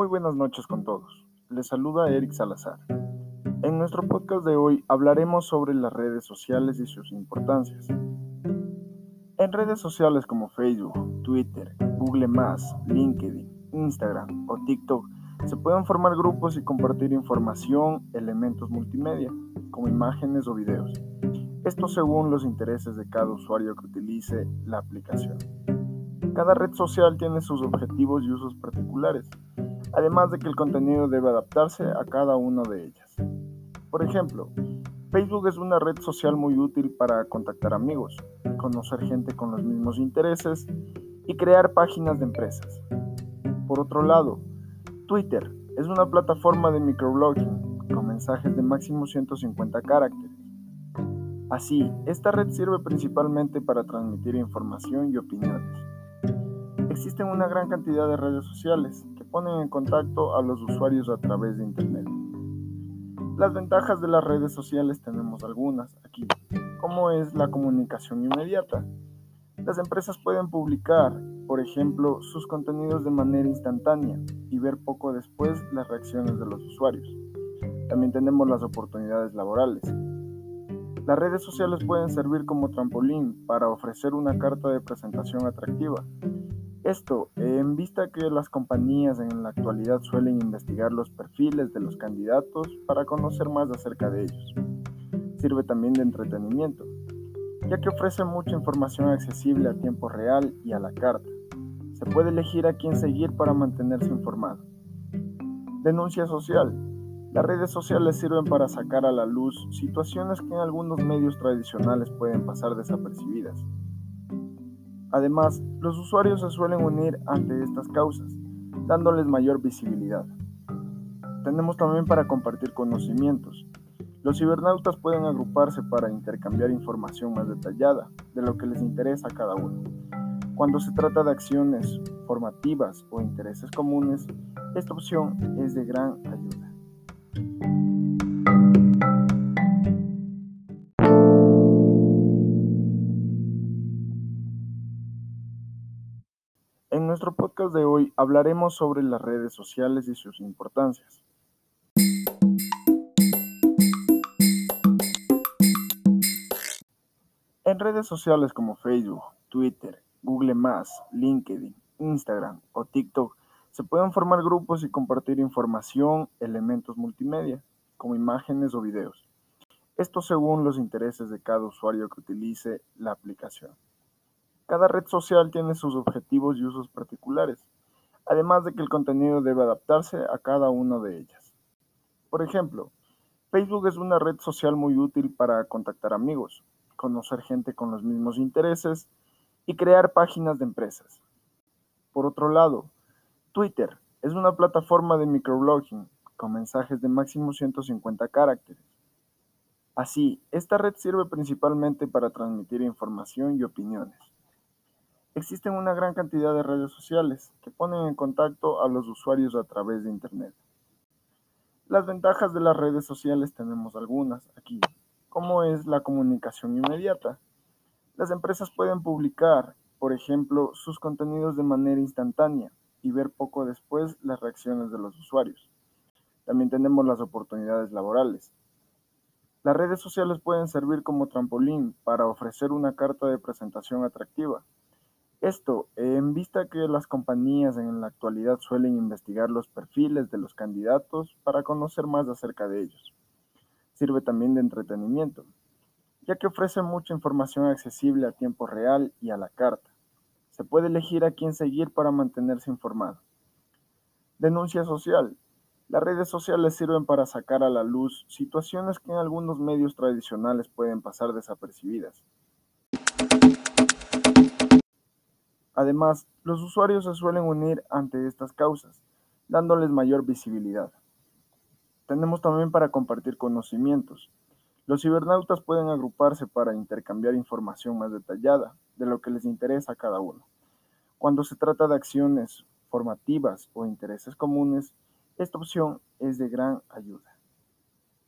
Muy buenas noches con todos. Les saluda Eric Salazar. En nuestro podcast de hoy hablaremos sobre las redes sociales y sus importancias. En redes sociales como Facebook, Twitter, Google LinkedIn, Instagram o TikTok se pueden formar grupos y compartir información, elementos multimedia, como imágenes o videos. Esto según los intereses de cada usuario que utilice la aplicación. Cada red social tiene sus objetivos y usos particulares, además de que el contenido debe adaptarse a cada una de ellas. Por ejemplo, Facebook es una red social muy útil para contactar amigos, conocer gente con los mismos intereses y crear páginas de empresas. Por otro lado, Twitter es una plataforma de microblogging con mensajes de máximo 150 caracteres. Así, esta red sirve principalmente para transmitir información y opiniones. Existen una gran cantidad de redes sociales ponen en contacto a los usuarios a través de Internet. Las ventajas de las redes sociales tenemos algunas aquí, como es la comunicación inmediata. Las empresas pueden publicar, por ejemplo, sus contenidos de manera instantánea y ver poco después las reacciones de los usuarios. También tenemos las oportunidades laborales. Las redes sociales pueden servir como trampolín para ofrecer una carta de presentación atractiva esto, en vista que las compañías en la actualidad suelen investigar los perfiles de los candidatos para conocer más acerca de ellos. Sirve también de entretenimiento, ya que ofrece mucha información accesible a tiempo real y a la carta. Se puede elegir a quién seguir para mantenerse informado. Denuncia social. Las redes sociales sirven para sacar a la luz situaciones que en algunos medios tradicionales pueden pasar desapercibidas. Además, los usuarios se suelen unir ante estas causas, dándoles mayor visibilidad. Tenemos también para compartir conocimientos. Los cibernautas pueden agruparse para intercambiar información más detallada de lo que les interesa a cada uno. Cuando se trata de acciones formativas o intereses comunes, esta opción es de gran ayuda. En nuestro podcast de hoy hablaremos sobre las redes sociales y sus importancias. En redes sociales como Facebook, Twitter, Google LinkedIn, Instagram o TikTok se pueden formar grupos y compartir información, elementos multimedia, como imágenes o videos. Esto según los intereses de cada usuario que utilice la aplicación. Cada red social tiene sus objetivos y usos particulares, además de que el contenido debe adaptarse a cada una de ellas. Por ejemplo, Facebook es una red social muy útil para contactar amigos, conocer gente con los mismos intereses y crear páginas de empresas. Por otro lado, Twitter es una plataforma de microblogging con mensajes de máximo 150 caracteres. Así, esta red sirve principalmente para transmitir información y opiniones. Existen una gran cantidad de redes sociales que ponen en contacto a los usuarios a través de Internet. Las ventajas de las redes sociales tenemos algunas aquí, como es la comunicación inmediata. Las empresas pueden publicar, por ejemplo, sus contenidos de manera instantánea y ver poco después las reacciones de los usuarios. También tenemos las oportunidades laborales. Las redes sociales pueden servir como trampolín para ofrecer una carta de presentación atractiva esto, en vista que las compañías en la actualidad suelen investigar los perfiles de los candidatos para conocer más acerca de ellos. Sirve también de entretenimiento, ya que ofrece mucha información accesible a tiempo real y a la carta. Se puede elegir a quién seguir para mantenerse informado. Denuncia social. Las redes sociales sirven para sacar a la luz situaciones que en algunos medios tradicionales pueden pasar desapercibidas. Además, los usuarios se suelen unir ante estas causas, dándoles mayor visibilidad. Tenemos también para compartir conocimientos. Los cibernautas pueden agruparse para intercambiar información más detallada de lo que les interesa a cada uno. Cuando se trata de acciones formativas o intereses comunes, esta opción es de gran ayuda.